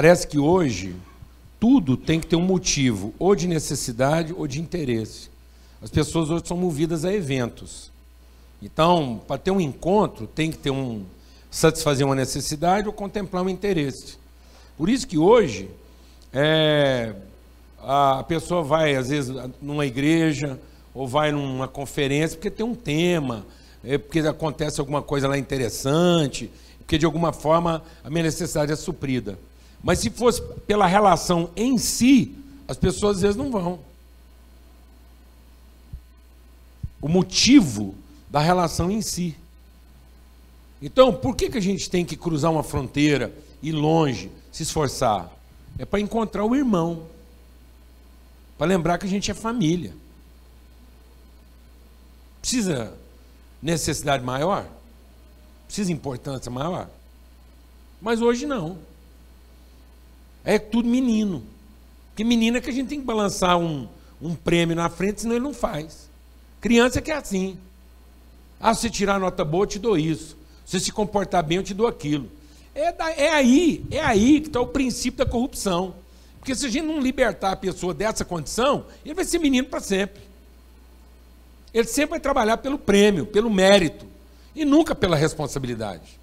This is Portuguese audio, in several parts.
Parece que hoje tudo tem que ter um motivo, ou de necessidade ou de interesse. As pessoas hoje são movidas a eventos. Então, para ter um encontro, tem que ter um satisfazer uma necessidade ou contemplar um interesse. Por isso que hoje é, a pessoa vai, às vezes, numa igreja ou vai numa conferência porque tem um tema, é porque acontece alguma coisa lá interessante, porque de alguma forma a minha necessidade é suprida. Mas se fosse pela relação em si, as pessoas às vezes não vão. O motivo da relação em si. Então, por que, que a gente tem que cruzar uma fronteira, ir longe, se esforçar? É para encontrar o irmão. Para lembrar que a gente é família. Precisa necessidade maior? Precisa importância maior? Mas hoje não. É tudo menino. Porque menino é que a gente tem que balançar um, um prêmio na frente, senão ele não faz. Criança é que é assim. Ah, se tirar nota boa, eu te dou isso. Se se comportar bem, eu te dou aquilo. É, da, é aí, é aí que está o princípio da corrupção. Porque se a gente não libertar a pessoa dessa condição, ele vai ser menino para sempre. Ele sempre vai trabalhar pelo prêmio, pelo mérito, e nunca pela responsabilidade.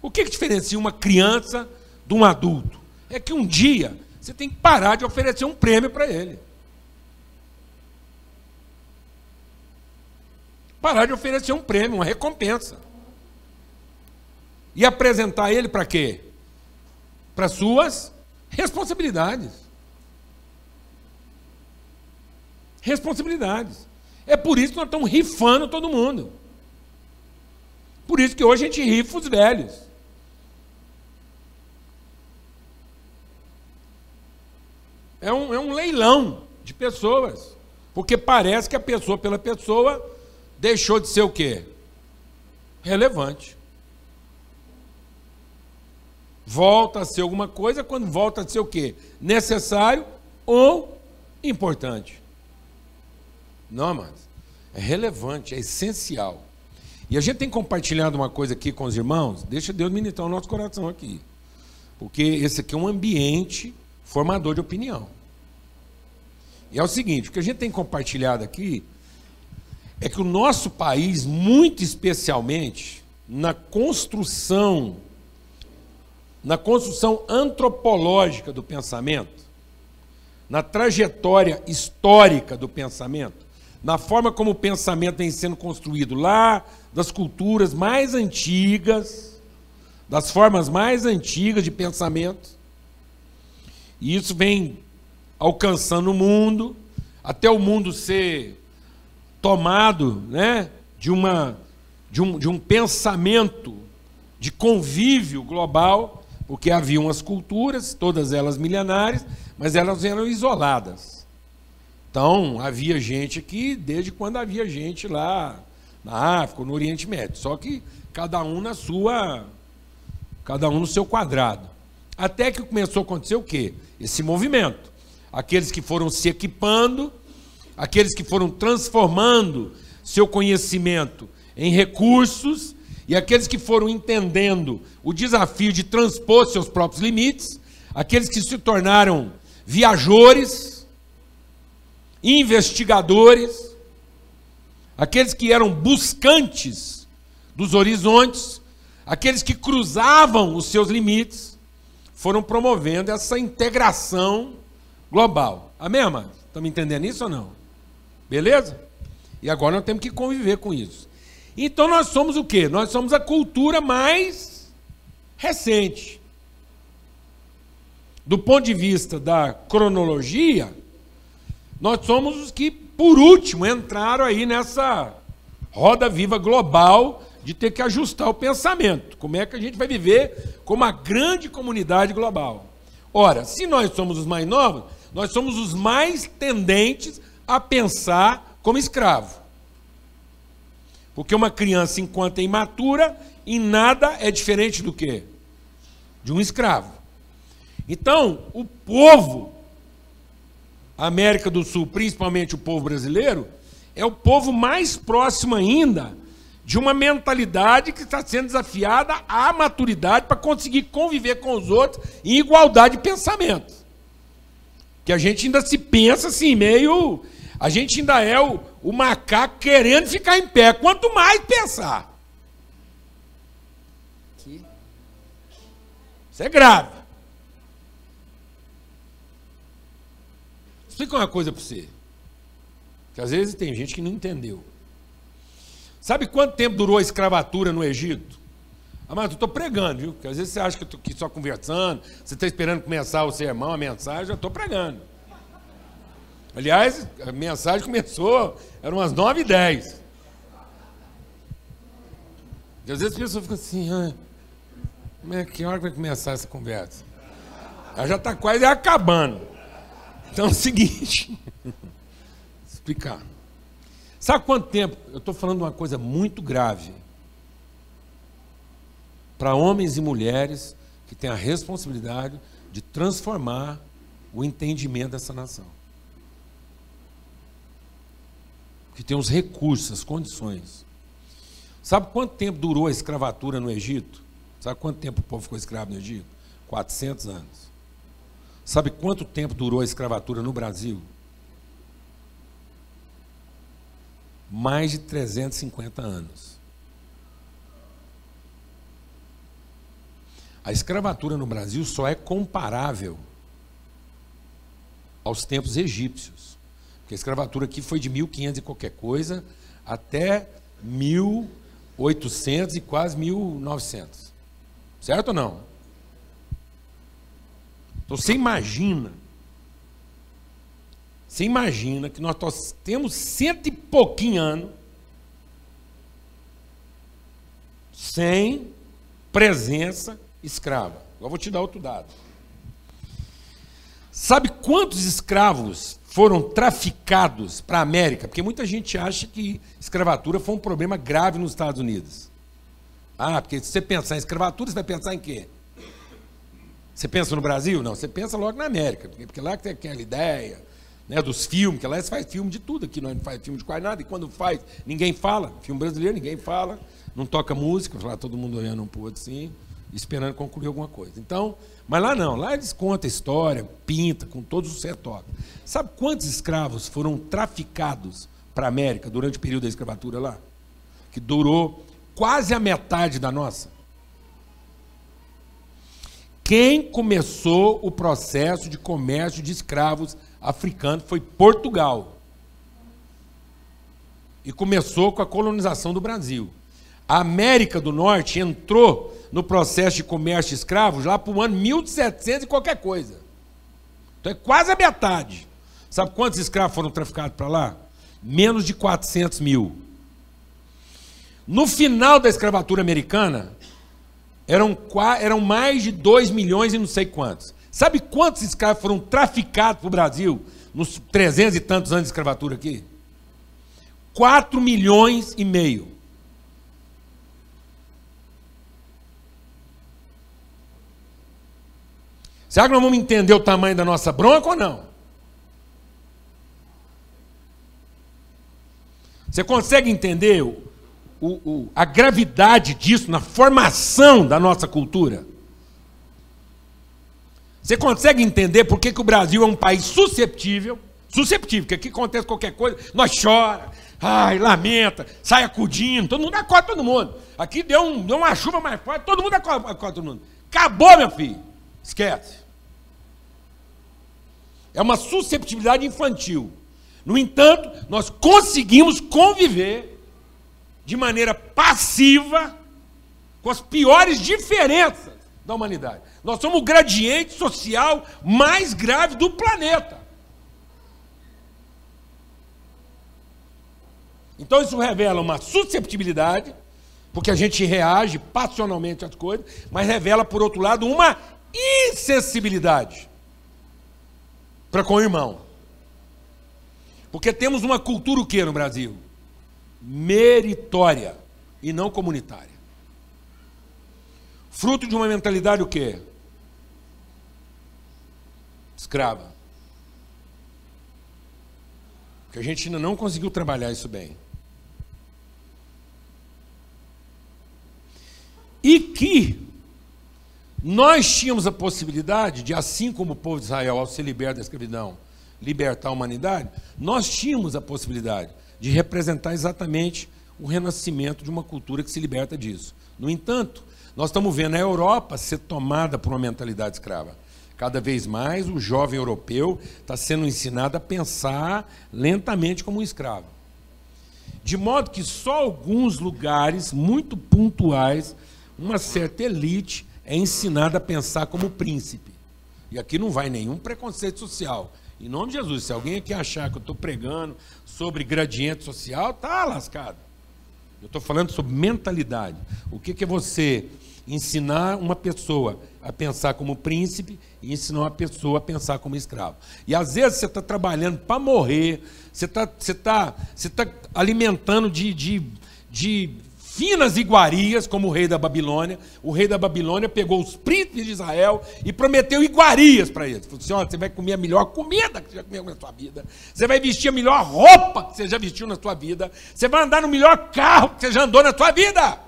O que, que diferencia uma criança de um adulto? É que um dia você tem que parar de oferecer um prêmio para ele. Parar de oferecer um prêmio, uma recompensa. E apresentar ele para quê? Para suas responsabilidades. Responsabilidades. É por isso que nós estamos rifando todo mundo. Por isso que hoje a gente rifa os velhos. É um, é um leilão de pessoas. Porque parece que a pessoa pela pessoa deixou de ser o quê? Relevante. Volta a ser alguma coisa quando volta a ser o quê? Necessário ou importante. Não, mas é relevante, é essencial. E a gente tem compartilhado uma coisa aqui com os irmãos, deixa Deus ministrar o nosso coração aqui. Porque esse aqui é um ambiente formador de opinião. E é o seguinte: o que a gente tem compartilhado aqui é que o nosso país, muito especialmente na construção, na construção antropológica do pensamento, na trajetória histórica do pensamento, na forma como o pensamento vem sendo construído lá das culturas mais antigas, das formas mais antigas de pensamento, e isso vem alcançando o mundo, até o mundo ser tomado né, de, uma, de, um, de um pensamento de convívio global, porque haviam as culturas, todas elas milenares, mas elas eram isoladas. Então, havia gente aqui desde quando havia gente lá na África, no Oriente Médio, só que cada um na sua, cada um no seu quadrado. Até que começou a acontecer o quê? Esse movimento. Aqueles que foram se equipando, aqueles que foram transformando seu conhecimento em recursos, e aqueles que foram entendendo o desafio de transpor seus próprios limites, aqueles que se tornaram viajores, investigadores, aqueles que eram buscantes dos horizontes, aqueles que cruzavam os seus limites, foram promovendo essa integração global. Amém, amados? Estão me entendendo isso ou não? Beleza? E agora nós temos que conviver com isso. Então nós somos o quê? Nós somos a cultura mais recente. Do ponto de vista da cronologia, nós somos os que, por último, entraram aí nessa roda viva global de ter que ajustar o pensamento. Como é que a gente vai viver como uma grande comunidade global? Ora, se nós somos os mais novos, nós somos os mais tendentes a pensar como escravo. Porque uma criança, enquanto é imatura, em nada é diferente do que? De um escravo. Então, o povo, América do Sul, principalmente o povo brasileiro, é o povo mais próximo ainda de uma mentalidade que está sendo desafiada à maturidade para conseguir conviver com os outros em igualdade de pensamento. Que a gente ainda se pensa assim, meio. A gente ainda é o, o macaco querendo ficar em pé. Quanto mais pensar. Isso é grave. Explica uma coisa para você. Que às vezes tem gente que não entendeu. Sabe quanto tempo durou a escravatura no Egito? Mas eu estou pregando, viu? Porque às vezes você acha que eu estou aqui só conversando, você está esperando começar o sermão, a mensagem, eu estou pregando. Aliás, a mensagem começou, eram umas 9 e 10. E às vezes as pessoas ficam assim, ah, é, que hora vai começar essa conversa? Ela já está quase acabando. Então é o seguinte, explicar. Sabe quanto tempo? Eu estou falando uma coisa muito grave. Para homens e mulheres que têm a responsabilidade de transformar o entendimento dessa nação. Que tem os recursos, as condições. Sabe quanto tempo durou a escravatura no Egito? Sabe quanto tempo o povo ficou escravo no Egito? 400 anos. Sabe quanto tempo durou a escravatura no Brasil? Mais de 350 anos. A escravatura no Brasil só é comparável aos tempos egípcios. Porque a escravatura aqui foi de 1500 e qualquer coisa até 1800 e quase 1900. Certo ou não? Então você imagina você imagina que nós temos cento e pouquinho anos sem presença escrava. Agora vou te dar outro dado. Sabe quantos escravos foram traficados para a América? Porque muita gente acha que escravatura foi um problema grave nos Estados Unidos. Ah, porque se você pensar em escravatura, você vai pensar em quê? Você pensa no Brasil? Não, você pensa logo na América, porque lá que tem aquela ideia, né, dos filmes, que você faz filme de tudo, aqui não faz filme de quase nada, e quando faz, ninguém fala. Filme brasileiro, ninguém fala, não toca música, lá todo mundo olhando um pouco assim, esperando concluir alguma coisa. Então, mas lá não, lá eles contam a história, pinta, com todos os setópicos. Sabe quantos escravos foram traficados para a América durante o período da escravatura lá? Que durou quase a metade da nossa. Quem começou o processo de comércio de escravos africano foi Portugal. E começou com a colonização do Brasil. A América do Norte entrou no processo de comércio de escravos lá para o ano 1700 e qualquer coisa. Então é quase a metade. Sabe quantos escravos foram traficados para lá? Menos de 400 mil. No final da escravatura americana, eram, eram mais de 2 milhões e não sei quantos. Sabe quantos escravos foram traficados para o Brasil nos 300 e tantos anos de escravatura aqui? 4 milhões e meio. Será que nós vamos entender o tamanho da nossa bronca ou não? Você consegue entender o, o, a gravidade disso na formação da nossa cultura? Você consegue entender por que, que o Brasil é um país susceptível? Susceptível, que aqui acontece qualquer coisa, nós chora, ai, lamenta, sai acudindo, todo mundo acorda todo mundo. Aqui deu, um, deu uma chuva mais forte, todo mundo acorda, acorda todo mundo. Acabou, meu filho. Esquece. É uma susceptibilidade infantil. No entanto, nós conseguimos conviver de maneira passiva com as piores diferenças da humanidade. Nós somos o gradiente social mais grave do planeta. Então isso revela uma susceptibilidade, porque a gente reage passionalmente às coisas, mas revela, por outro lado, uma insensibilidade para com o irmão. Porque temos uma cultura o que no Brasil? Meritória e não comunitária. Fruto de uma mentalidade o quê? escrava. Porque a gente ainda não conseguiu trabalhar isso bem. E que nós tínhamos a possibilidade de, assim como o povo de Israel, ao se libertar da escravidão, libertar a humanidade, nós tínhamos a possibilidade de representar exatamente o renascimento de uma cultura que se liberta disso. No entanto, nós estamos vendo a Europa ser tomada por uma mentalidade escrava. Cada vez mais o jovem europeu está sendo ensinado a pensar lentamente como um escravo. De modo que só alguns lugares muito pontuais, uma certa elite é ensinada a pensar como príncipe. E aqui não vai nenhum preconceito social. Em nome de Jesus, se alguém aqui achar que eu estou pregando sobre gradiente social, tá lascado. Eu estou falando sobre mentalidade. O que, que é você ensinar uma pessoa a pensar como príncipe e ensinar uma pessoa a pensar como escravo. E às vezes você está trabalhando para morrer, você está você tá, você tá alimentando de, de, de finas iguarias, como o rei da Babilônia. O rei da Babilônia pegou os príncipes de Israel e prometeu iguarias para eles. Falou assim: olha, você vai comer a melhor comida que você já comeu na sua vida, você vai vestir a melhor roupa que você já vestiu na sua vida, você vai andar no melhor carro que você já andou na sua vida.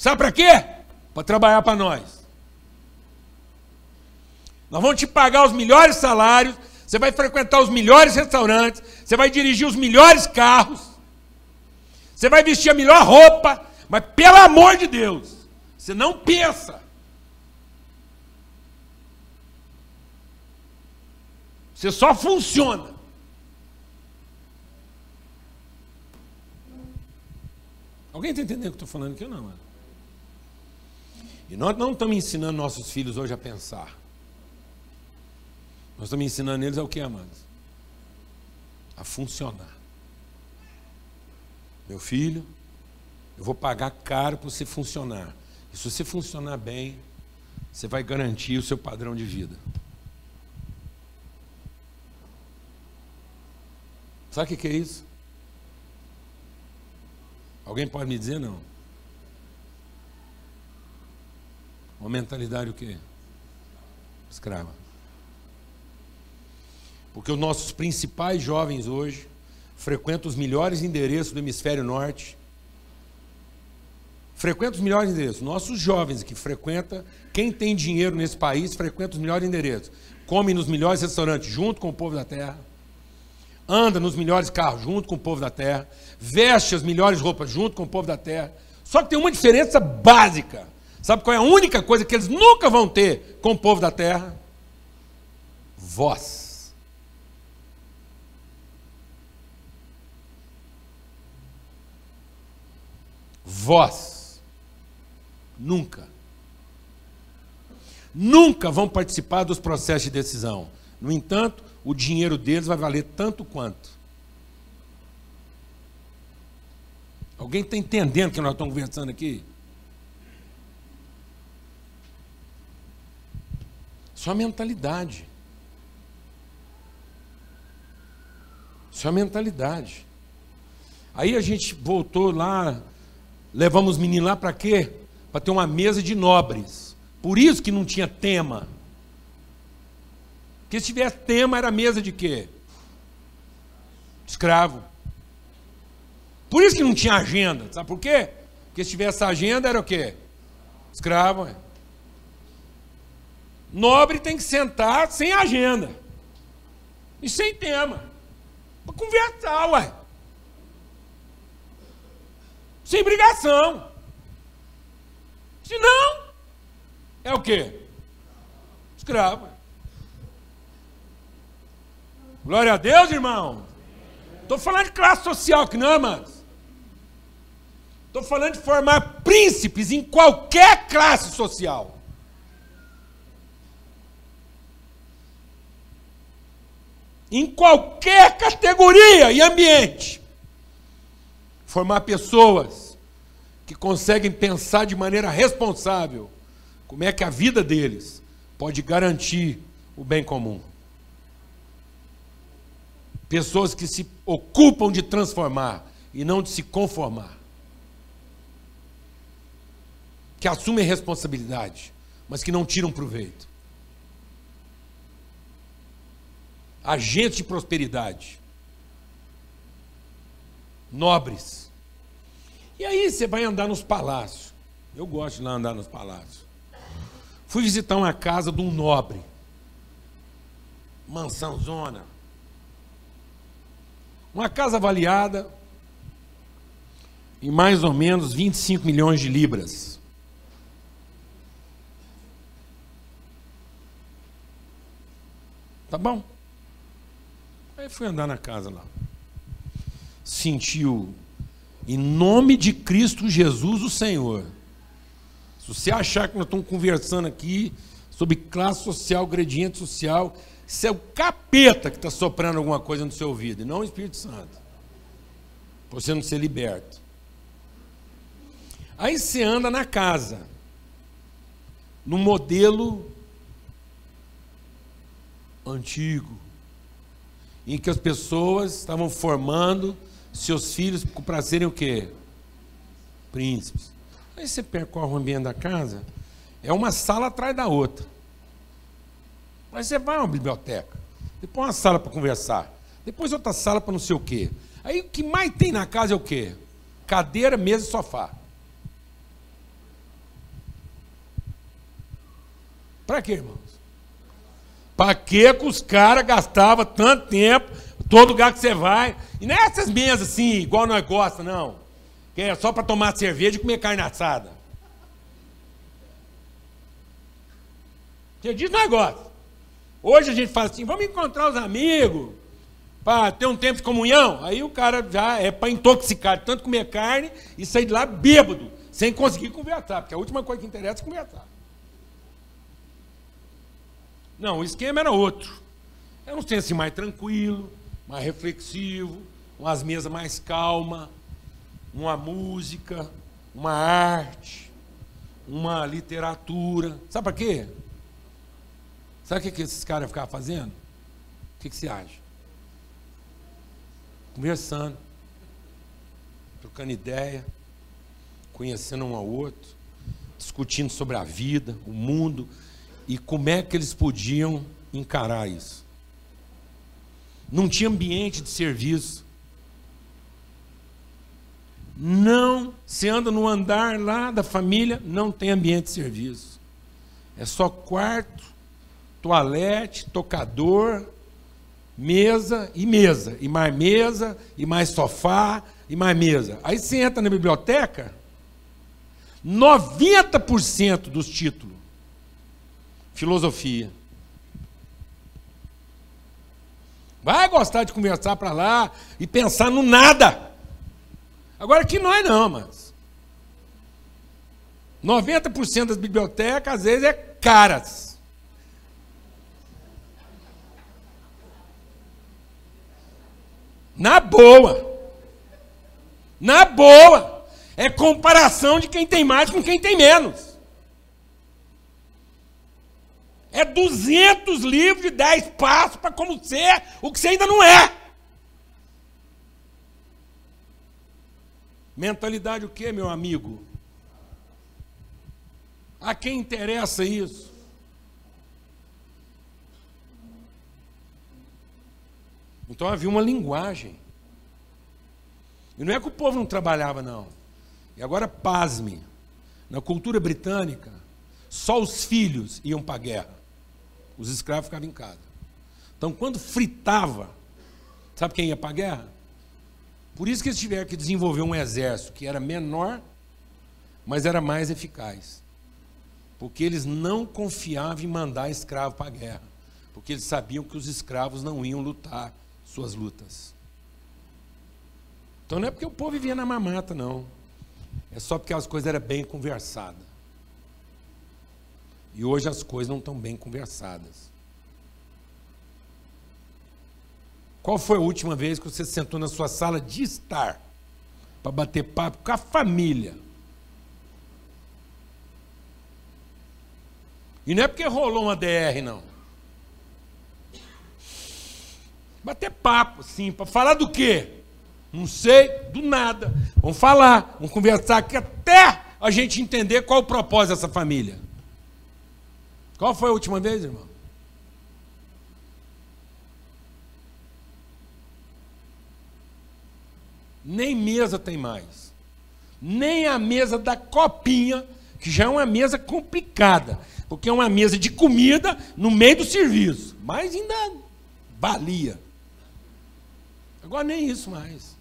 Sabe para quê? Para trabalhar para nós. Nós vamos te pagar os melhores salários, você vai frequentar os melhores restaurantes, você vai dirigir os melhores carros, você vai vestir a melhor roupa, mas pelo amor de Deus, você não pensa. Você só funciona. Alguém está entendendo o que eu estou falando aqui ou não? Mano? E nós não estamos ensinando nossos filhos hoje a pensar. Nós estamos ensinando eles ao que, amados? A funcionar. Meu filho, eu vou pagar caro para você funcionar. E se você funcionar bem, você vai garantir o seu padrão de vida. Sabe o que é isso? Alguém pode me dizer não? Uma mentalidade o quê? Escrava. Porque os nossos principais jovens hoje frequentam os melhores endereços do hemisfério norte. Frequentam os melhores endereços. Nossos jovens que frequentam, quem tem dinheiro nesse país, frequenta os melhores endereços. Come nos melhores restaurantes junto com o povo da terra. Anda nos melhores carros junto com o povo da terra. Veste as melhores roupas junto com o povo da terra. Só que tem uma diferença básica Sabe qual é a única coisa que eles nunca vão ter com o povo da terra? Voz. Voz. Nunca. Nunca vão participar dos processos de decisão. No entanto, o dinheiro deles vai valer tanto quanto. Alguém está entendendo o que nós estamos conversando aqui? Só mentalidade. Só mentalidade. Aí a gente voltou lá, levamos os meninos lá para quê? Para ter uma mesa de nobres. Por isso que não tinha tema. Porque se tivesse tema, era mesa de quê? Escravo. Por isso que não tinha agenda. Sabe por quê? Porque se tivesse agenda, era o quê? Escravo. É. Nobre tem que sentar sem agenda e sem tema. Para conversar, ué. Sem brigação. Se não, é o quê? Escravo. Glória a Deus, irmão. Estou falando de classe social que não, mas. Estou falando de formar príncipes em qualquer classe social. Em qualquer categoria e ambiente. Formar pessoas que conseguem pensar de maneira responsável como é que a vida deles pode garantir o bem comum. Pessoas que se ocupam de transformar e não de se conformar. Que assumem responsabilidade, mas que não tiram proveito. Agentes de prosperidade, nobres. E aí você vai andar nos palácios. Eu gosto de andar nos palácios. Fui visitar uma casa de um nobre. Mansão zona. Uma casa avaliada em mais ou menos 25 milhões de libras. Tá bom? Aí fui andar na casa lá. Sentiu, em nome de Cristo Jesus, o Senhor. Se você achar que nós estamos conversando aqui sobre classe social, gradiente social, isso é o capeta que está soprando alguma coisa no seu ouvido, e não o Espírito Santo. Você não ser liberto. Aí você anda na casa, no modelo antigo, em que as pessoas estavam formando seus filhos para serem o quê? Príncipes. Aí você percorre o ambiente da casa, é uma sala atrás da outra. Mas você vai a uma biblioteca, depois uma sala para conversar, depois outra sala para não sei o quê. Aí o que mais tem na casa é o quê? Cadeira, mesa e sofá. Para quê, irmãos? Para que os caras gastavam tanto tempo, todo lugar que você vai, e nessas é mesas assim, igual nós gostamos, não. Que é só para tomar cerveja e comer carne assada. Você diz nós gostamos. Hoje a gente fala assim, vamos encontrar os amigos, para ter um tempo de comunhão. Aí o cara já é para intoxicar, tanto comer carne e sair de lá bêbado, sem conseguir conversar, porque a última coisa que interessa é conversar. Não, o esquema era outro. Era um assim mais tranquilo, mais reflexivo, umas mesas mais calmas, uma música, uma arte, uma literatura. Sabe para quê? Sabe o que, esses caras ficavam fazendo? O que, que você acha? Conversando, trocando ideia, conhecendo um ao outro, discutindo sobre a vida, o mundo e como é que eles podiam encarar isso. Não tinha ambiente de serviço. Não, se anda no andar lá da família, não tem ambiente de serviço. É só quarto, toalete, tocador, mesa e mesa, e mais mesa, e mais sofá, e mais mesa. Aí você entra na biblioteca, 90% dos títulos, filosofia. Vai gostar de conversar para lá e pensar no nada. Agora não é não, mas 90% das bibliotecas às vezes é caras. Na boa. Na boa. É comparação de quem tem mais com quem tem menos. É 200 livros de 10 passos para como ser o que você ainda não é. Mentalidade o que, meu amigo? A quem interessa isso? Então havia uma linguagem. E não é que o povo não trabalhava, não. E agora, pasme, na cultura britânica, só os filhos iam para a guerra. Os escravos ficavam em casa. Então, quando fritava, sabe quem ia para a guerra? Por isso que eles tiveram que desenvolver um exército que era menor, mas era mais eficaz. Porque eles não confiavam em mandar escravo para a guerra. Porque eles sabiam que os escravos não iam lutar suas lutas. Então não é porque o povo vivia na mamata, não. É só porque as coisas eram bem conversadas. E hoje as coisas não estão bem conversadas. Qual foi a última vez que você sentou na sua sala de estar para bater papo com a família? E não é porque rolou uma DR, não. Bater papo, sim, para falar do quê? Não sei, do nada. Vamos falar, vamos conversar aqui até a gente entender qual o propósito dessa família. Qual foi a última vez, irmão? Nem mesa tem mais. nem a mesa da copinha, que já é uma mesa complicada, porque é uma mesa de comida no meio do serviço, mas ainda valia. Agora nem isso mais.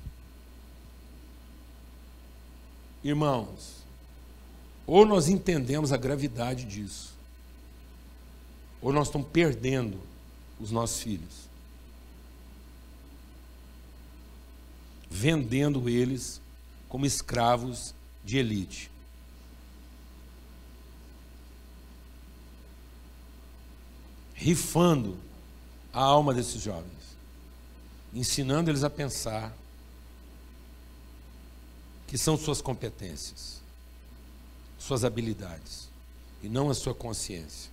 Irmãos, ou nós entendemos a gravidade disso, ou nós estamos perdendo os nossos filhos. Vendendo eles como escravos de elite. Rifando a alma desses jovens, ensinando eles a pensar que são suas competências, suas habilidades, e não a sua consciência.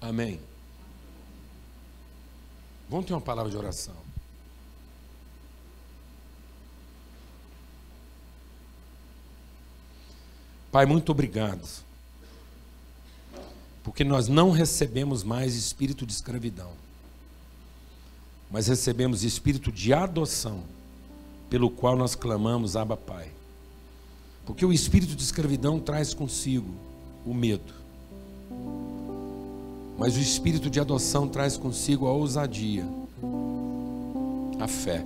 Amém. Vamos ter uma palavra de oração. Pai, muito obrigado. Porque nós não recebemos mais espírito de escravidão, mas recebemos espírito de adoção, pelo qual nós clamamos, Abba Pai. Porque o espírito de escravidão traz consigo o medo, mas o espírito de adoção traz consigo a ousadia, a fé,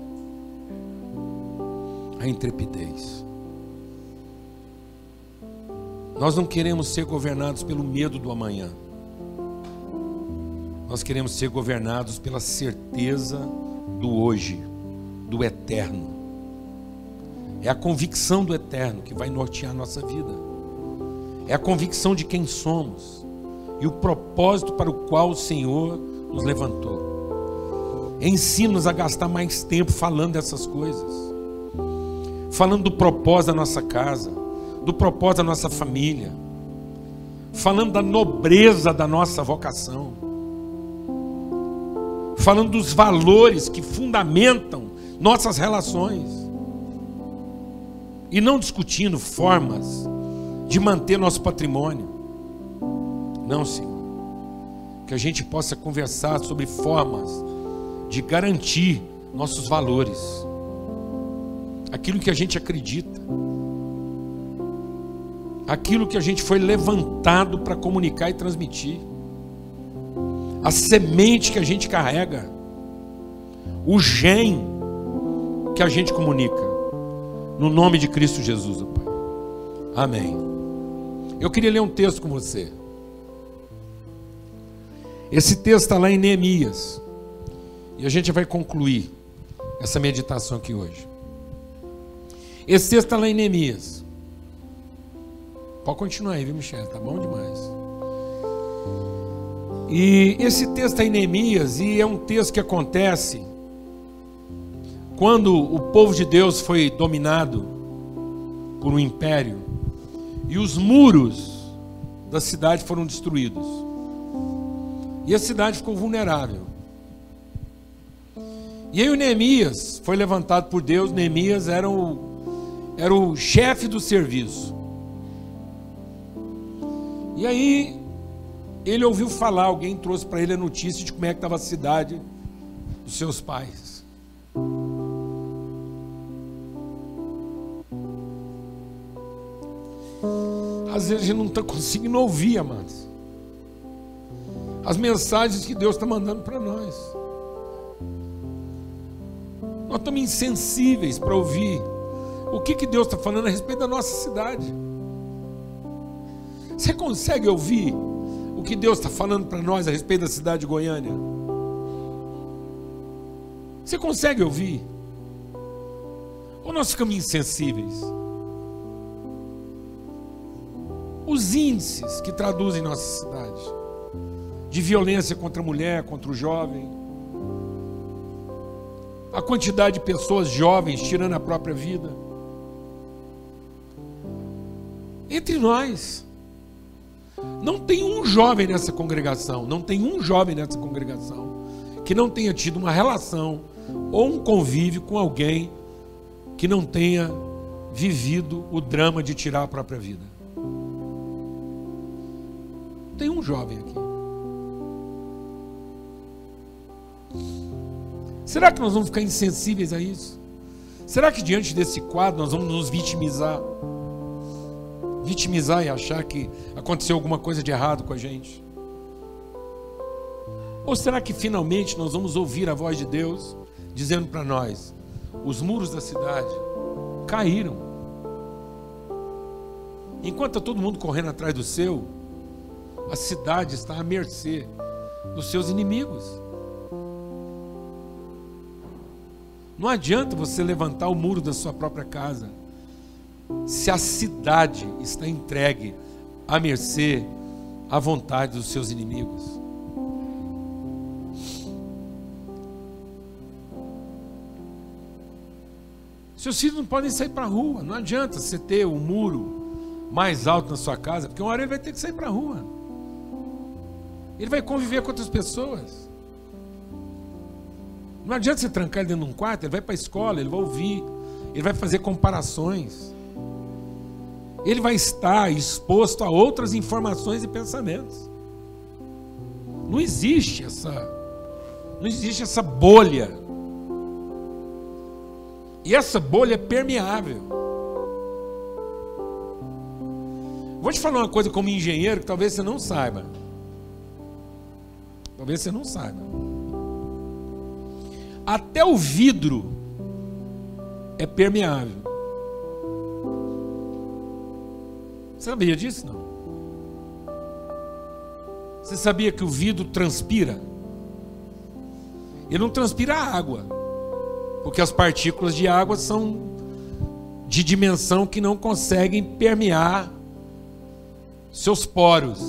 a intrepidez. Nós não queremos ser governados pelo medo do amanhã. Nós queremos ser governados pela certeza do hoje, do eterno. É a convicção do eterno que vai nortear a nossa vida. É a convicção de quem somos e o propósito para o qual o Senhor nos levantou. Ensina-nos a gastar mais tempo falando dessas coisas, falando do propósito da nossa casa do propósito da nossa família, falando da nobreza da nossa vocação, falando dos valores que fundamentam nossas relações, e não discutindo formas de manter nosso patrimônio. Não, Senhor. Que a gente possa conversar sobre formas de garantir nossos valores, aquilo que a gente acredita aquilo que a gente foi levantado para comunicar e transmitir, a semente que a gente carrega, o gen que a gente comunica, no nome de Cristo Jesus, Pai. Amém. Eu queria ler um texto com você. Esse texto está lá em Neemias. E a gente vai concluir essa meditação aqui hoje. Esse texto está lá em Neemias. Pode continuar aí, viu, Michel? Tá bom demais. E esse texto é em Neemias e é um texto que acontece quando o povo de Deus foi dominado por um império e os muros da cidade foram destruídos. E a cidade ficou vulnerável. E aí o Neemias foi levantado por Deus, Neemias era o, era o chefe do serviço. E aí ele ouviu falar, alguém trouxe para ele a notícia de como é que estava a cidade dos seus pais. Às vezes a gente não está conseguindo ouvir, amados. As mensagens que Deus está mandando para nós. Nós estamos insensíveis para ouvir o que, que Deus está falando a respeito da nossa cidade. Você consegue ouvir o que Deus está falando para nós a respeito da cidade de Goiânia? Você consegue ouvir? Ou nós ficamos insensíveis? Os índices que traduzem nossa cidade de violência contra a mulher, contra o jovem, a quantidade de pessoas jovens tirando a própria vida. Entre nós, não tem um jovem nessa congregação, não tem um jovem nessa congregação que não tenha tido uma relação ou um convívio com alguém que não tenha vivido o drama de tirar a própria vida. Tem um jovem aqui. Será que nós vamos ficar insensíveis a isso? Será que diante desse quadro nós vamos nos vitimizar? Vitimizar e achar que aconteceu alguma coisa de errado com a gente? Ou será que finalmente nós vamos ouvir a voz de Deus dizendo para nós: os muros da cidade caíram. Enquanto está todo mundo correndo atrás do seu, a cidade está à mercê dos seus inimigos. Não adianta você levantar o muro da sua própria casa se a cidade está entregue à mercê, à vontade dos seus inimigos. Seus filhos não podem sair para a rua. Não adianta você ter um muro mais alto na sua casa, porque uma hora ele vai ter que sair para a rua. Ele vai conviver com outras pessoas. Não adianta você trancar ele dentro de um quarto, ele vai para a escola, ele vai ouvir, ele vai fazer comparações. Ele vai estar exposto a outras informações e pensamentos. Não existe essa não existe essa bolha e essa bolha é permeável. Vou te falar uma coisa como engenheiro que talvez você não saiba. Talvez você não saiba. Até o vidro é permeável. Você sabia disso? Não. Você sabia que o vidro transpira? Ele não transpira água. Porque as partículas de água são de dimensão que não conseguem permear seus poros.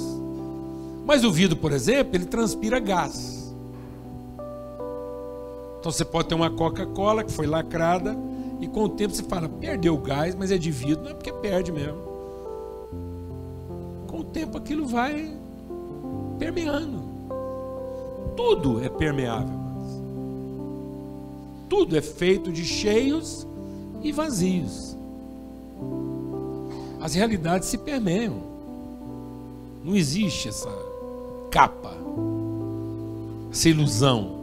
Mas o vidro, por exemplo, ele transpira gás. Então você pode ter uma Coca-Cola que foi lacrada e com o tempo você fala, perdeu o gás, mas é de vidro, não é porque perde mesmo. Com o tempo aquilo vai permeando. Tudo é permeável. Tudo é feito de cheios e vazios. As realidades se permeiam. Não existe essa capa, essa ilusão.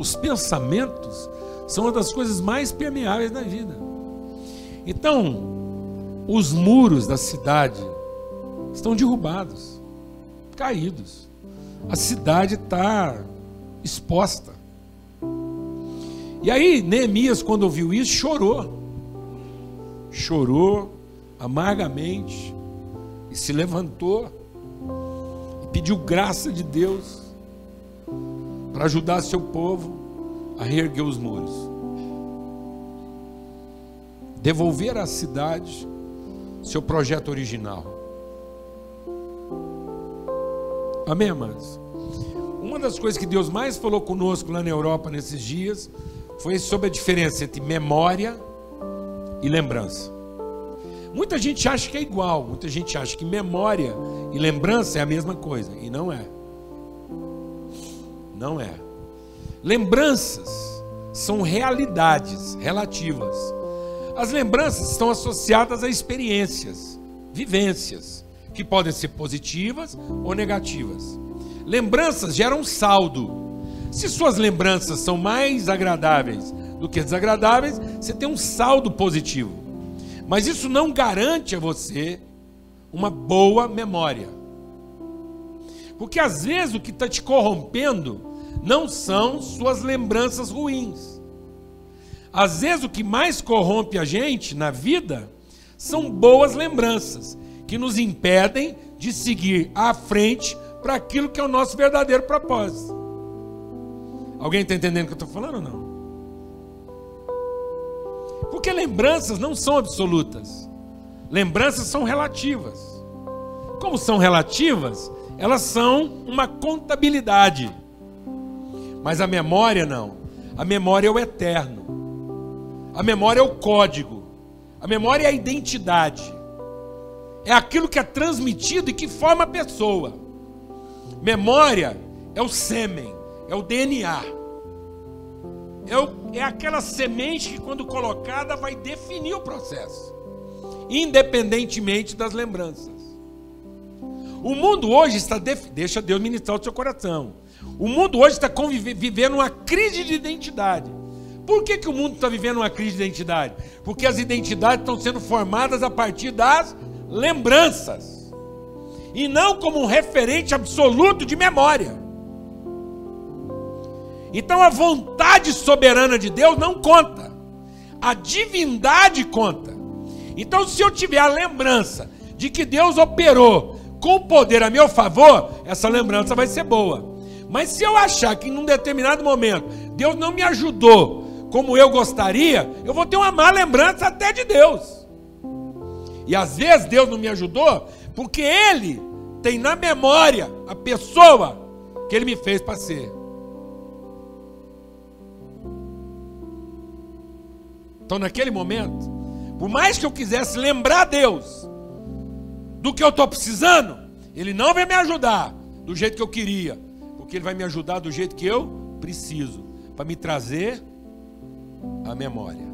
Os pensamentos são uma das coisas mais permeáveis da vida. Então, os muros da cidade estão derrubados, caídos. A cidade está exposta. E aí, Neemias, quando ouviu isso, chorou. Chorou amargamente e se levantou e pediu graça de Deus para ajudar seu povo a reerguer os muros. Devolver à cidade seu projeto original. Amém, amados? Uma das coisas que Deus mais falou conosco lá na Europa nesses dias foi sobre a diferença entre memória e lembrança. Muita gente acha que é igual, muita gente acha que memória e lembrança é a mesma coisa, e não é. Não é. Lembranças são realidades relativas. As lembranças estão associadas a experiências, vivências, que podem ser positivas ou negativas. Lembranças geram saldo. Se suas lembranças são mais agradáveis do que desagradáveis, você tem um saldo positivo. Mas isso não garante a você uma boa memória. Porque às vezes o que está te corrompendo não são suas lembranças ruins. Às vezes o que mais corrompe a gente na vida são boas lembranças que nos impedem de seguir à frente para aquilo que é o nosso verdadeiro propósito. Alguém está entendendo o que eu estou falando ou não? Porque lembranças não são absolutas. Lembranças são relativas. Como são relativas, elas são uma contabilidade. Mas a memória não. A memória é o eterno. A memória é o código. A memória é a identidade. É aquilo que é transmitido e que forma a pessoa. Memória é o sêmen é o DNA. É, o, é aquela semente que, quando colocada, vai definir o processo, independentemente das lembranças. O mundo hoje está. Def... Deixa Deus ministrar o seu coração. O mundo hoje está vivendo uma crise de identidade, Por que, que o mundo está vivendo uma crise de identidade? Porque as identidades estão sendo formadas a partir das lembranças e não como um referente absoluto de memória. Então a vontade soberana de Deus não conta, a divindade conta. Então, se eu tiver a lembrança de que Deus operou com poder a meu favor, essa lembrança vai ser boa. Mas se eu achar que em um determinado momento Deus não me ajudou como eu gostaria, eu vou ter uma má lembrança até de Deus. E às vezes Deus não me ajudou porque Ele tem na memória a pessoa que Ele me fez para ser. Então, naquele momento, por mais que eu quisesse lembrar Deus do que eu estou precisando, Ele não vai me ajudar do jeito que eu queria, porque Ele vai me ajudar do jeito que eu preciso, para me trazer a memória.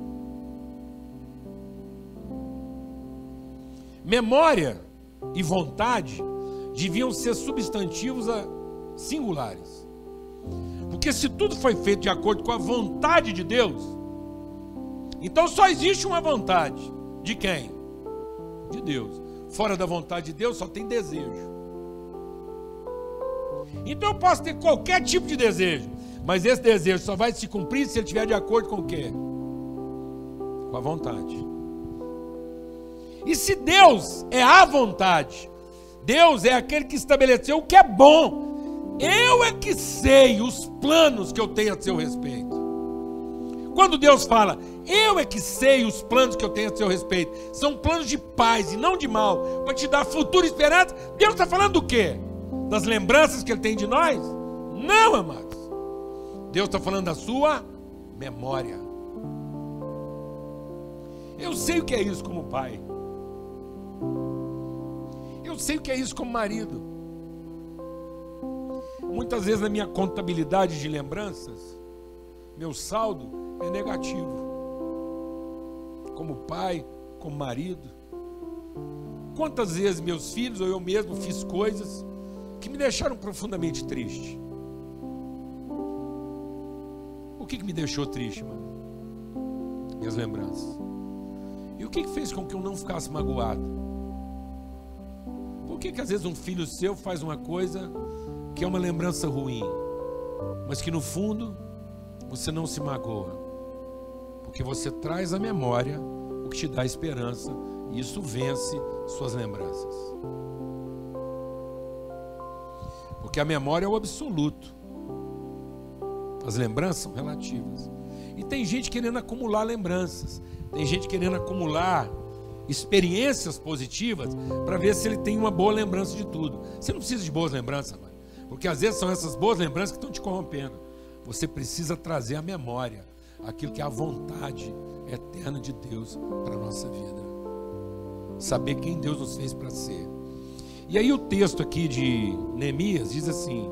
Memória e vontade deviam ser substantivos singulares. Porque se tudo foi feito de acordo com a vontade de Deus, então só existe uma vontade. De quem? De Deus. Fora da vontade de Deus só tem desejo. Então eu posso ter qualquer tipo de desejo, mas esse desejo só vai se cumprir se ele estiver de acordo com o quê? Com a vontade. E se Deus é a vontade, Deus é aquele que estabeleceu o que é bom, eu é que sei os planos que eu tenho a seu respeito. Quando Deus fala, eu é que sei os planos que eu tenho a seu respeito, são planos de paz e não de mal, para te dar futuro esperança, Deus está falando do quê? Das lembranças que Ele tem de nós? Não, amados. Deus está falando da sua memória. Eu sei o que é isso como pai. Eu sei o que é isso como marido. Muitas vezes na minha contabilidade de lembranças, meu saldo é negativo. Como pai, como marido. Quantas vezes meus filhos ou eu mesmo fiz coisas que me deixaram profundamente triste? O que, que me deixou triste, mano? Minhas lembranças. E o que, que fez com que eu não ficasse magoado? Por que, que às vezes um filho seu faz uma coisa que é uma lembrança ruim, mas que no fundo você não se magoa? Porque você traz à memória o que te dá esperança e isso vence suas lembranças. Porque a memória é o absoluto. As lembranças são relativas. E tem gente querendo acumular lembranças. Tem gente querendo acumular experiências positivas para ver se ele tem uma boa lembrança de tudo. Você não precisa de boas lembranças, mano. Porque às vezes são essas boas lembranças que estão te corrompendo. Você precisa trazer à memória aquilo que é a vontade eterna de Deus para a nossa vida. Saber quem Deus nos fez para ser. E aí o texto aqui de Neemias diz assim: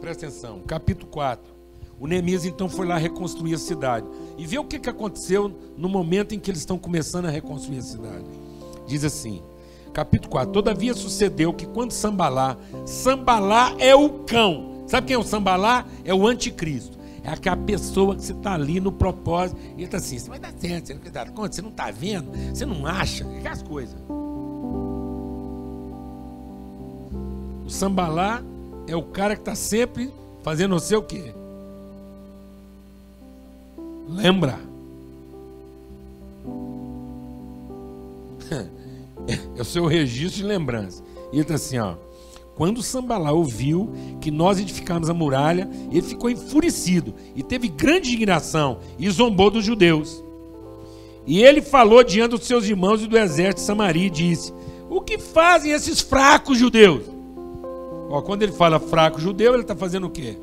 Presta atenção, capítulo 4. O Neemias então foi lá reconstruir a cidade. E vê o que, que aconteceu no momento em que eles estão começando a reconstruir a cidade. Diz assim, capítulo 4: Todavia sucedeu que quando Sambalá, Sambalá é o cão. Sabe quem é o Sambalá? É o anticristo. É aquela pessoa que você está ali no propósito. E está assim: você vai dar certo, você não está vendo, você não acha, aquelas coisas. O Sambalá é o cara que está sempre fazendo o seu quê? Lembra? É o seu registro de lembrança. E ele está assim, ó. Quando Sambalá ouviu que nós edificamos a muralha, ele ficou enfurecido e teve grande indignação e zombou dos judeus. E ele falou diante dos seus irmãos e do exército de Samaria e disse: O que fazem esses fracos judeus? Ó, quando ele fala fraco judeu, ele está fazendo o quê?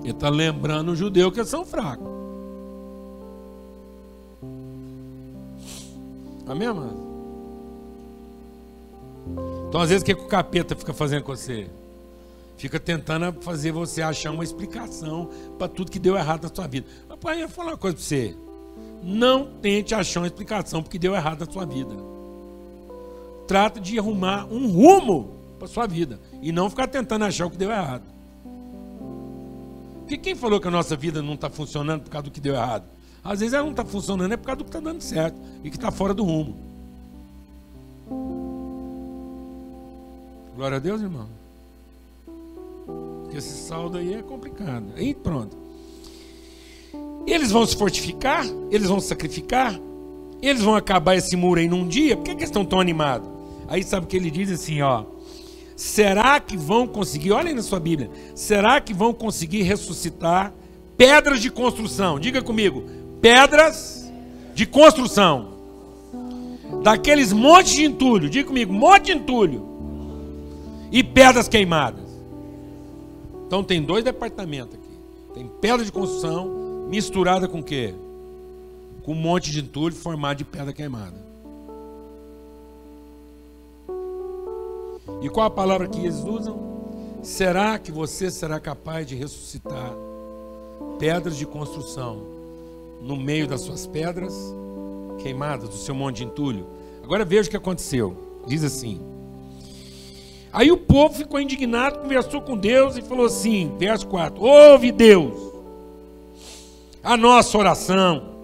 Ele está lembrando o judeu que são fracos. Amém, mano? Então, às vezes, o que, que o capeta fica fazendo com você? Fica tentando fazer você achar uma explicação para tudo que deu errado na sua vida. Mas, pai, eu vou falar uma coisa para você. Não tente achar uma explicação porque deu errado na sua vida trata de arrumar um rumo para sua vida e não ficar tentando achar o que deu errado. Porque quem falou que a nossa vida não está funcionando por causa do que deu errado? Às vezes ela não está funcionando é por causa do que está dando certo e que está fora do rumo. Glória a Deus, irmão. Porque esse saldo aí é complicado. Aí pronto. Eles vão se fortificar, eles vão se sacrificar, eles vão acabar esse muro aí num dia. Por que, que eles estão tão animados? Aí sabe o que ele diz assim, ó. Será que vão conseguir, olhem na sua Bíblia, será que vão conseguir ressuscitar pedras de construção? Diga comigo, pedras de construção. Daqueles montes de entulho, diga comigo, monte de entulho. E pedras queimadas. Então tem dois departamentos aqui. Tem pedra de construção misturada com o quê? Com um monte de entulho formado de pedra queimada. E qual a palavra que eles usam? Será que você será capaz de ressuscitar pedras de construção no meio das suas pedras queimadas, do seu monte de entulho? Agora veja o que aconteceu. Diz assim: Aí o povo ficou indignado, conversou com Deus e falou assim, verso 4: Ouve Deus a nossa oração.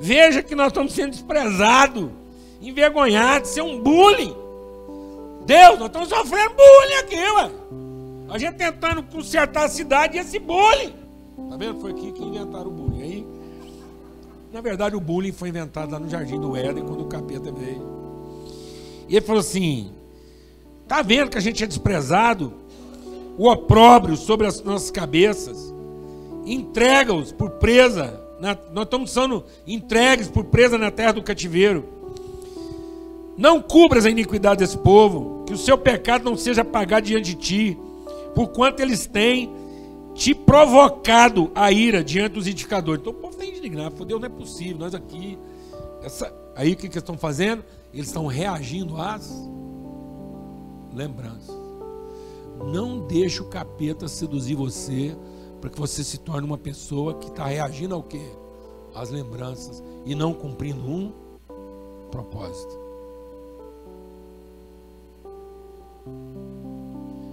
Veja que nós estamos sendo desprezados, envergonhados, isso é um bullying. Deus, nós estamos sofrendo bullying aqui, ué. A gente tentando consertar a cidade e esse bullying. Tá vendo? Foi aqui que inventaram o bullying. Aí, na verdade, o bullying foi inventado lá no Jardim do Éden, quando o capeta veio. E ele falou assim: Tá vendo que a gente é desprezado? O opróbrio sobre as nossas cabeças. Entrega-os por presa. Na, nós estamos sendo entregues por presa na terra do cativeiro. Não cubras a iniquidade desse povo, que o seu pecado não seja pagado diante de ti, porquanto eles têm te provocado a ira diante dos indicadores. Então o povo está indignado, Deus não é possível, nós aqui. Essa, aí o que, que eles estão fazendo? Eles estão reagindo às lembranças. Não deixe o capeta seduzir você para que você se torne uma pessoa que está reagindo ao quê? Às lembranças e não cumprindo um propósito.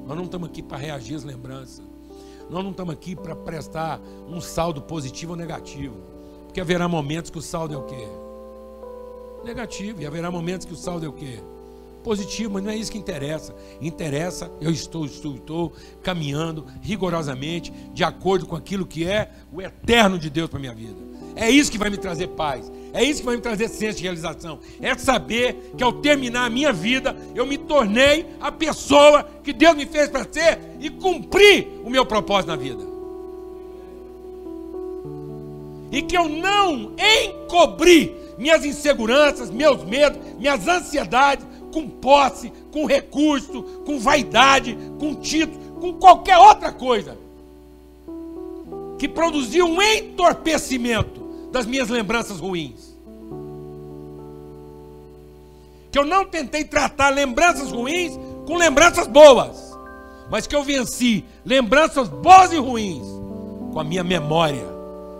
Nós não estamos aqui para reagir às lembranças. Nós não estamos aqui para prestar um saldo positivo ou negativo. Porque haverá momentos que o saldo é o quê? Negativo. E haverá momentos que o saldo é o quê? positivo, mas não é isso que interessa. Interessa, eu estou, estou, estou caminhando rigorosamente de acordo com aquilo que é o eterno de Deus para minha vida. É isso que vai me trazer paz. É isso que vai me trazer senso de realização. É saber que ao terminar a minha vida, eu me tornei a pessoa que Deus me fez para ser e cumpri o meu propósito na vida. E que eu não encobri minhas inseguranças, meus medos, minhas ansiedades, com posse, com recurso, com vaidade, com título, com qualquer outra coisa que produziu um entorpecimento das minhas lembranças ruins. Que eu não tentei tratar lembranças ruins com lembranças boas, mas que eu venci lembranças boas e ruins com a minha memória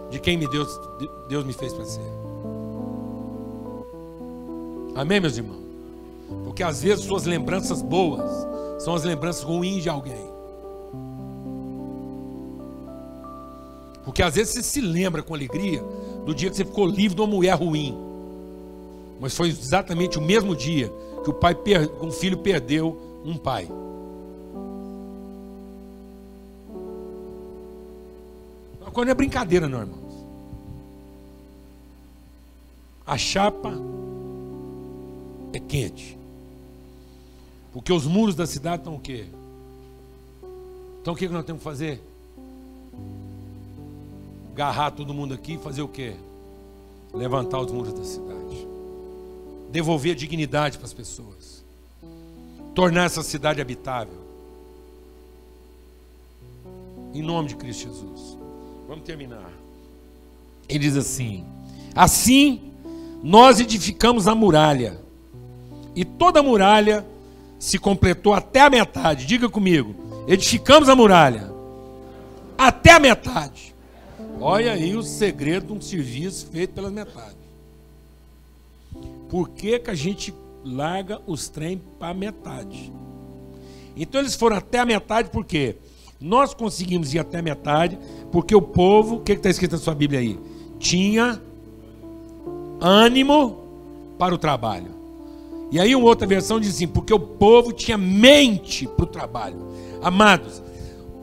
de quem me Deus, Deus me fez para ser. Amém, meus irmãos? Porque às vezes suas lembranças boas são as lembranças ruins de alguém. Porque às vezes você se lembra com alegria do dia que você ficou livre de uma mulher ruim. Mas foi exatamente o mesmo dia que o pai um filho perdeu um pai. Coisa não é brincadeira, não, irmãos. A chapa é quente. Porque os muros da cidade estão o quê? Então o que nós temos que fazer? Garrar todo mundo aqui e fazer o quê? Levantar os muros da cidade. Devolver a dignidade para as pessoas. Tornar essa cidade habitável. Em nome de Cristo Jesus. Vamos terminar. Ele diz assim: Assim nós edificamos a muralha e toda a muralha se completou até a metade. Diga comigo, edificamos a muralha até a metade. Olha aí o segredo de um serviço feito pela metade. Por que, que a gente larga os trem para metade? Então eles foram até a metade, por quê? Nós conseguimos ir até metade, porque o povo, o que está escrito na sua Bíblia aí? Tinha ânimo para o trabalho. E aí, uma outra versão diz assim: porque o povo tinha mente para o trabalho. Amados,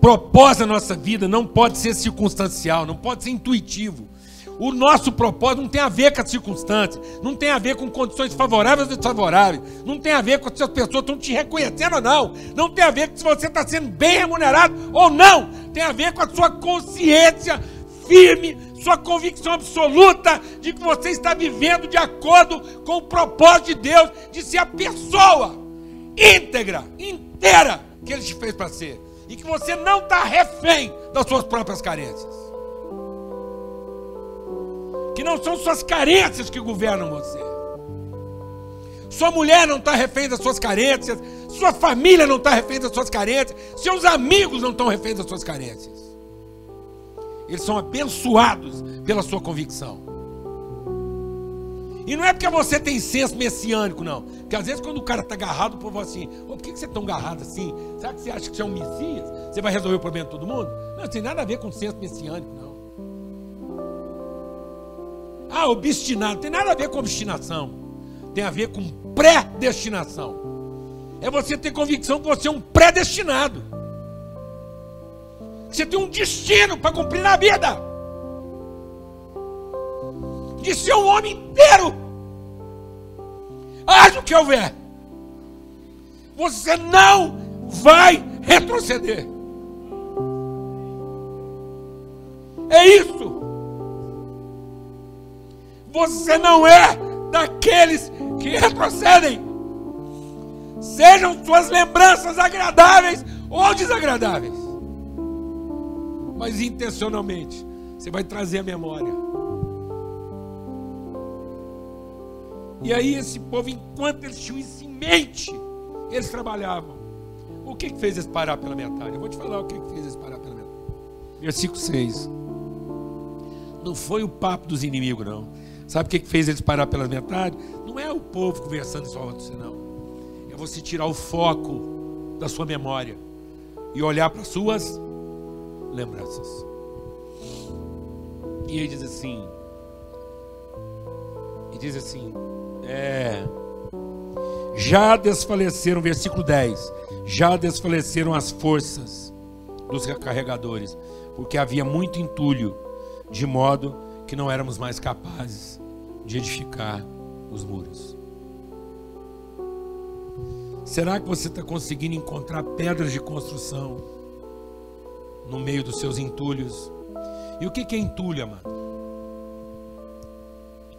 propósito da nossa vida não pode ser circunstancial, não pode ser intuitivo. O nosso propósito não tem a ver com as circunstâncias, não tem a ver com condições favoráveis ou desfavoráveis, não tem a ver com se as pessoas estão te reconhecendo ou não, não tem a ver com se você está sendo bem remunerado ou não, tem a ver com a sua consciência firme, sua convicção absoluta de que você está vivendo de acordo com o propósito de Deus de ser a pessoa íntegra, inteira que Ele te fez para ser, e que você não está refém das suas próprias carências que não são suas carências que governam você. Sua mulher não está refém das suas carências, sua família não está refém das suas carências, seus amigos não estão refém das suas carências. Eles são abençoados pela sua convicção. E não é porque você tem senso messiânico, não. Porque às vezes quando o cara está agarrado, o povo assim, oh, por que você é tão agarrado assim? Será que você acha que você é um Messias? Você vai resolver o problema de todo mundo? Não, tem nada a ver com senso messiânico, não. Ah, obstinado. Tem nada a ver com obstinação. Tem a ver com predestinação. É você ter convicção que você é um predestinado. Você tem um destino para cumprir na vida. De ser um homem inteiro. Haja o que houver. Você não vai retroceder. É isso. Você não é daqueles que retrocedem. Sejam suas lembranças agradáveis ou desagradáveis. Mas intencionalmente, você vai trazer a memória. E aí, esse povo, enquanto eles tinham isso em mente, eles trabalhavam. O que, que fez eles parar pela metade? Eu vou te falar o que, que fez eles parar pela metade. Versículo 6. Não foi o papo dos inimigos, não. Sabe o que fez eles parar pela metade? Não é o povo conversando só com você, não. É você tirar o foco da sua memória e olhar para suas lembranças. E ele diz assim, e diz assim, é, já desfaleceram, versículo 10, já desfaleceram as forças dos carregadores, porque havia muito entulho, de modo que não éramos mais capazes de edificar os muros. Será que você está conseguindo encontrar pedras de construção no meio dos seus entulhos? E o que é entulho, amado?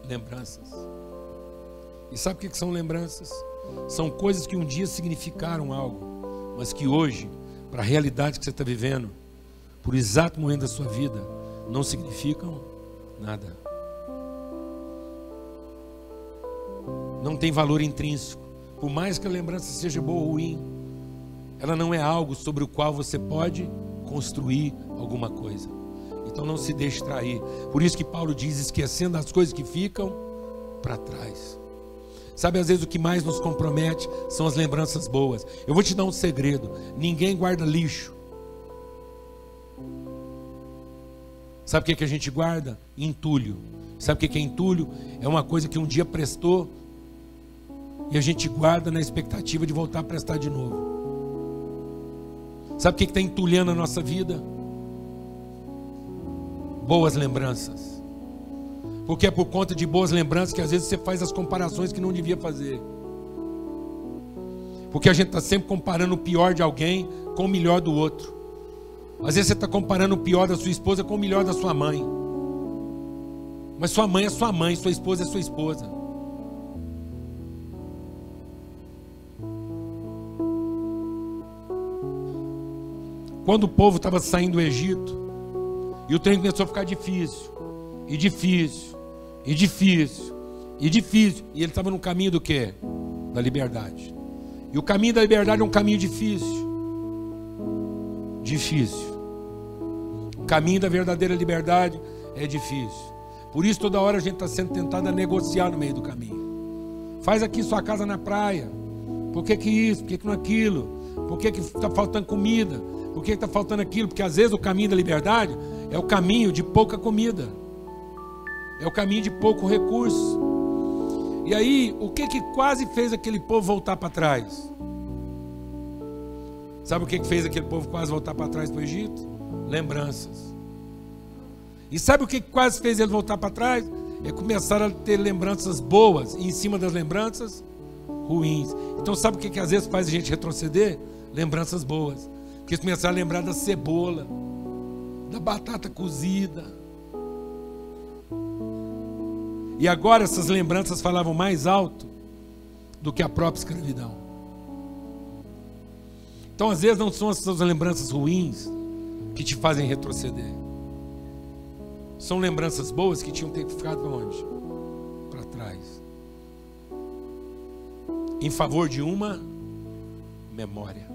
Lembranças. E sabe o que são lembranças? São coisas que um dia significaram algo, mas que hoje, para a realidade que você está vivendo, por exato momento da sua vida, não significam nada. Não tem valor intrínseco. Por mais que a lembrança seja boa ou ruim, ela não é algo sobre o qual você pode construir alguma coisa. Então não se deixe trair. Por isso que Paulo diz esquecendo as coisas que ficam para trás. Sabe, às vezes o que mais nos compromete são as lembranças boas. Eu vou te dar um segredo: ninguém guarda lixo. Sabe o que, que a gente guarda? Entulho. Sabe o que é entulho? É uma coisa que um dia prestou e a gente guarda na expectativa de voltar a prestar de novo. Sabe o que está entulhando a nossa vida? Boas lembranças. Porque é por conta de boas lembranças que às vezes você faz as comparações que não devia fazer. Porque a gente está sempre comparando o pior de alguém com o melhor do outro. Às vezes você está comparando o pior da sua esposa com o melhor da sua mãe. Mas sua mãe é sua mãe, sua esposa é sua esposa. Quando o povo estava saindo do Egito, e o trem começou a ficar difícil, e difícil, e difícil, e difícil, e ele estava no caminho do quê? Da liberdade. E o caminho da liberdade é um caminho difícil. Difícil. O caminho da verdadeira liberdade é difícil. Por isso toda hora a gente está sendo tentado a negociar no meio do caminho. Faz aqui sua casa na praia. Por que, que isso? Por que, que não aquilo? Por que está faltando comida? Por que está faltando aquilo? Porque às vezes o caminho da liberdade é o caminho de pouca comida, é o caminho de pouco recurso. E aí, o que que quase fez aquele povo voltar para trás? Sabe o que que fez aquele povo quase voltar para trás para o Egito? Lembranças. E sabe o que quase fez ele voltar para trás? É começar a ter lembranças boas e em cima das lembranças ruins. Então sabe o que, que às vezes faz a gente retroceder? Lembranças boas. Porque começar a lembrar da cebola, da batata cozida. E agora essas lembranças falavam mais alto do que a própria escravidão. Então, às vezes, não são as suas lembranças ruins que te fazem retroceder. São lembranças boas que tinham que ficar onde? Para trás. Em favor de uma memória.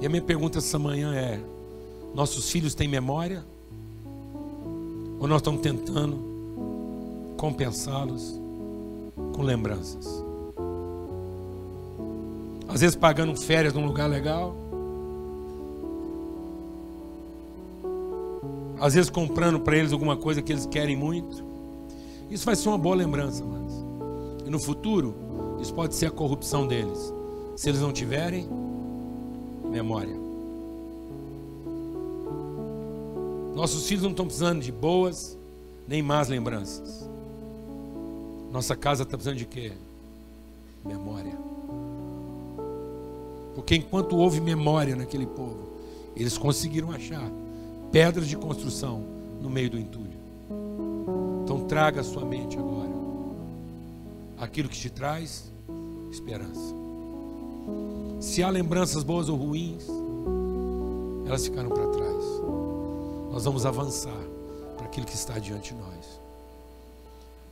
E a minha pergunta essa manhã é: nossos filhos têm memória? Ou nós estamos tentando compensá-los com lembranças? Às vezes pagando férias num lugar legal. Às vezes comprando para eles alguma coisa que eles querem muito. Isso vai ser uma boa lembrança, mas e no futuro isso pode ser a corrupção deles, se eles não tiverem memória. Nossos filhos não estão precisando de boas nem más lembranças. Nossa casa está precisando de quê? Memória. Porque enquanto houve memória naquele povo, eles conseguiram achar pedras de construção no meio do entulho. Então traga à sua mente agora aquilo que te traz esperança. Se há lembranças boas ou ruins, elas ficaram para trás. Nós vamos avançar para aquilo que está diante de nós.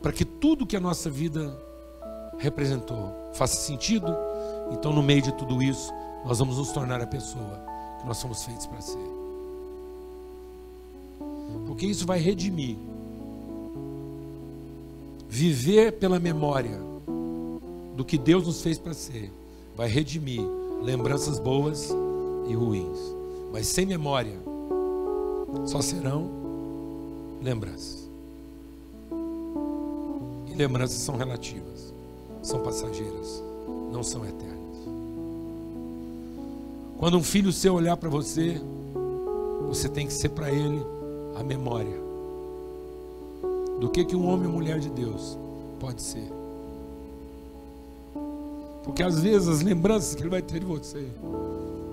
Para que tudo que a nossa vida representou faça sentido, então no meio de tudo isso, nós vamos nos tornar a pessoa que nós somos feitos para ser. Porque isso vai redimir. Viver pela memória do que Deus nos fez para ser, vai redimir lembranças boas e ruins. Mas sem memória, só serão lembranças. E lembranças são relativas, são passageiras, não são eternas. Quando um filho seu olhar para você, você tem que ser para ele a memória do que que um homem e mulher de Deus pode ser. Porque às vezes as lembranças que ele vai ter de você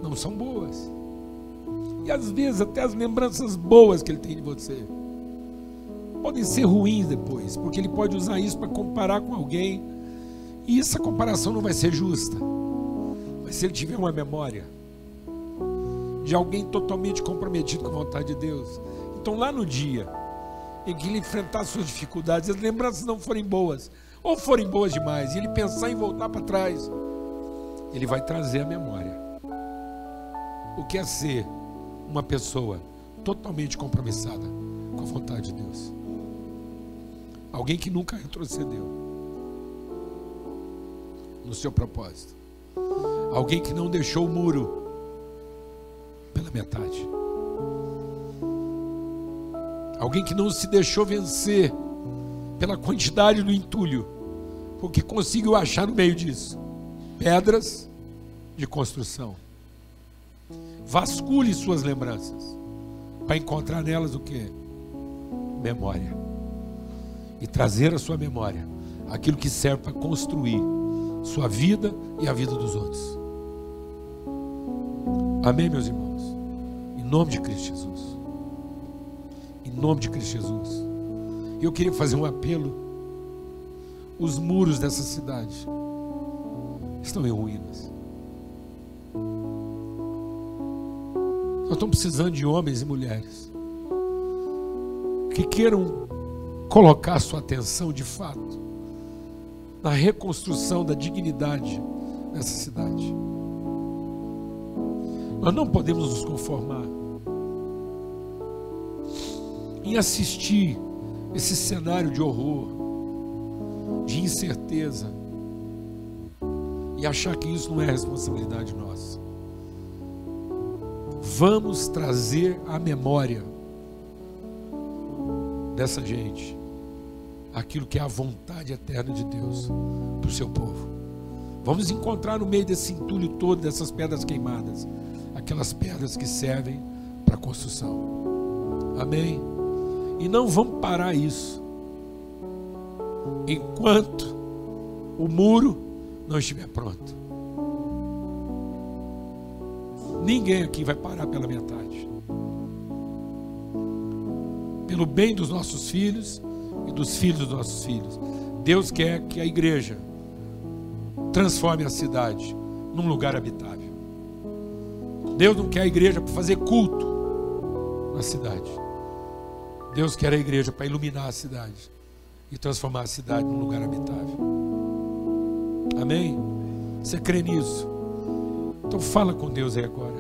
não são boas. E às vezes até as lembranças boas que ele tem de você podem ser ruins depois, porque ele pode usar isso para comparar com alguém. E essa comparação não vai ser justa. Mas se ele tiver uma memória de alguém totalmente comprometido com a vontade de Deus, então lá no dia em que ele enfrentar suas dificuldades, as lembranças não forem boas, ou forem boas demais, e ele pensar em voltar para trás, ele vai trazer a memória. O que é ser uma pessoa totalmente compromissada com a vontade de Deus? Alguém que nunca retrocedeu no seu propósito. Alguém que não deixou o muro pela metade. Alguém que não se deixou vencer pela quantidade do entulho, porque conseguiu achar no meio disso pedras de construção. Vasculhe suas lembranças para encontrar nelas o que? Memória. E trazer à sua memória aquilo que serve para construir sua vida e a vida dos outros. Amém, meus irmãos? Em nome de Cristo Jesus nome de Cristo Jesus. Eu queria fazer um apelo. Os muros dessa cidade estão em ruínas. Nós estamos precisando de homens e mulheres que queiram colocar sua atenção de fato na reconstrução da dignidade dessa cidade. Nós não podemos nos conformar em assistir esse cenário de horror, de incerteza, e achar que isso não é responsabilidade nossa. Vamos trazer à memória dessa gente aquilo que é a vontade eterna de Deus para o seu povo. Vamos encontrar no meio desse entulho todo, dessas pedras queimadas, aquelas pedras que servem para a construção. Amém? E não vamos parar isso enquanto o muro não estiver pronto. Ninguém aqui vai parar pela metade. Pelo bem dos nossos filhos e dos filhos dos nossos filhos. Deus quer que a igreja transforme a cidade num lugar habitável. Deus não quer a igreja para fazer culto na cidade. Deus quer a igreja para iluminar a cidade e transformar a cidade num lugar habitável. Amém? Você crê nisso? Então fala com Deus aí agora.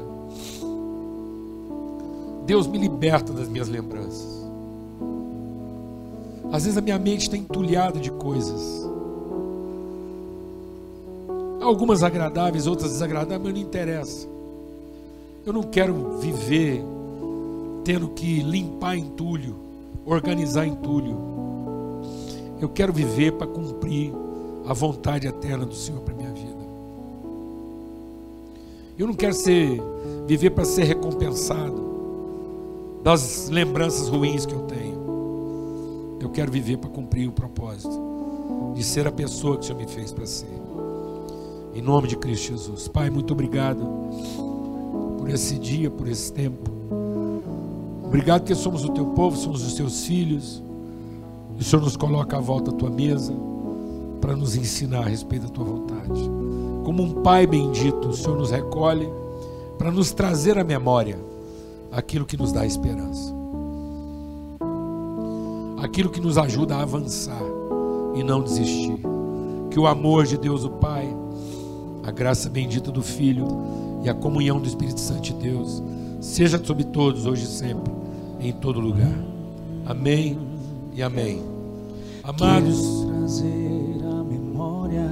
Deus me liberta das minhas lembranças. Às vezes a minha mente está entulhada de coisas. Algumas agradáveis, outras desagradáveis, mas não interessa. Eu não quero viver tendo que limpar entulho, organizar entulho. Eu quero viver para cumprir a vontade eterna do Senhor para minha. Eu não quero ser viver para ser recompensado das lembranças ruins que eu tenho. Eu quero viver para cumprir o propósito de ser a pessoa que o Senhor me fez para ser. Em nome de Cristo Jesus. Pai, muito obrigado por esse dia, por esse tempo. Obrigado que somos o teu povo, somos os teus filhos. O Senhor nos coloca à volta da tua mesa para nos ensinar a respeito da tua vontade. Como um Pai bendito, o Senhor nos recolhe para nos trazer à memória aquilo que nos dá esperança, aquilo que nos ajuda a avançar e não desistir. Que o amor de Deus, o Pai, a graça bendita do Filho e a comunhão do Espírito Santo de Deus seja sobre todos, hoje e sempre, em todo lugar. Amém e amém. Amados,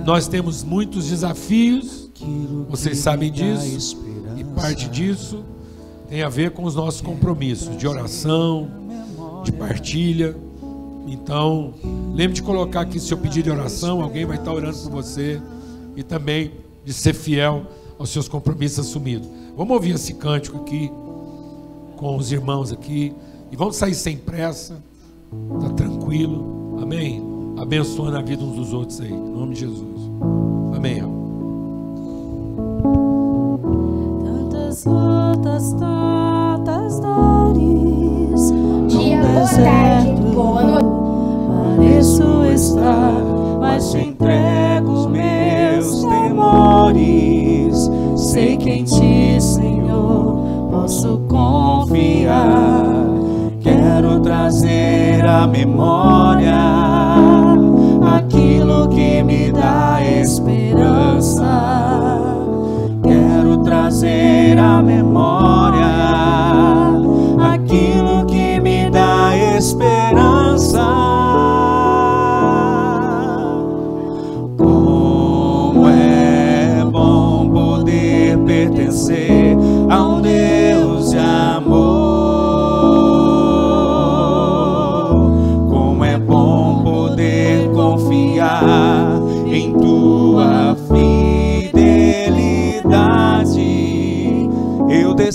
nós temos muitos desafios, vocês sabem disso, e parte disso tem a ver com os nossos compromissos de oração, de partilha. Então, lembre de colocar aqui seu pedido de oração, alguém vai estar orando por você e também de ser fiel aos seus compromissos assumidos. Vamos ouvir esse cântico aqui com os irmãos aqui e vamos sair sem pressa, tá tranquilo, amém? Abençoando a vida uns dos outros aí, em nome de Jesus, amém. Tantas lutas, tantas dores, Dia, boa tarde, boa noite. pareço estar, mas te entrego os meus temores. Sei que em ti, Senhor, posso confiar. Quero trazer à memória esperança. Quero trazer à memória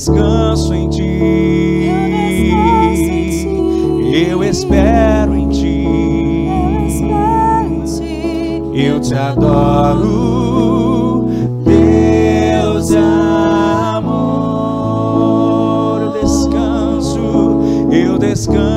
descanso em ti. Eu espero em ti. Eu te adoro, Deus de amor. Eu descanso, eu descanso